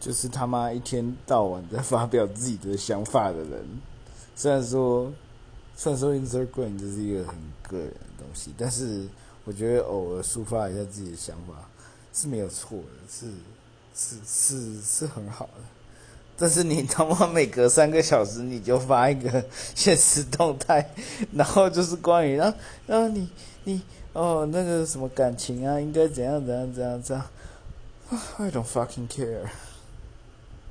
就是他妈一天到晚在发表自己的想法的人。虽然说，虽然说 Instagram 这是一个很个人的东西，但是我觉得偶尔抒发一下自己的想法是没有错的，是是是是很好的。但是你他妈每隔三个小时你就发一个现实动态，然后就是关于然后然后你你哦那个什么感情啊，应该怎样怎样怎样怎样，I don't fucking care。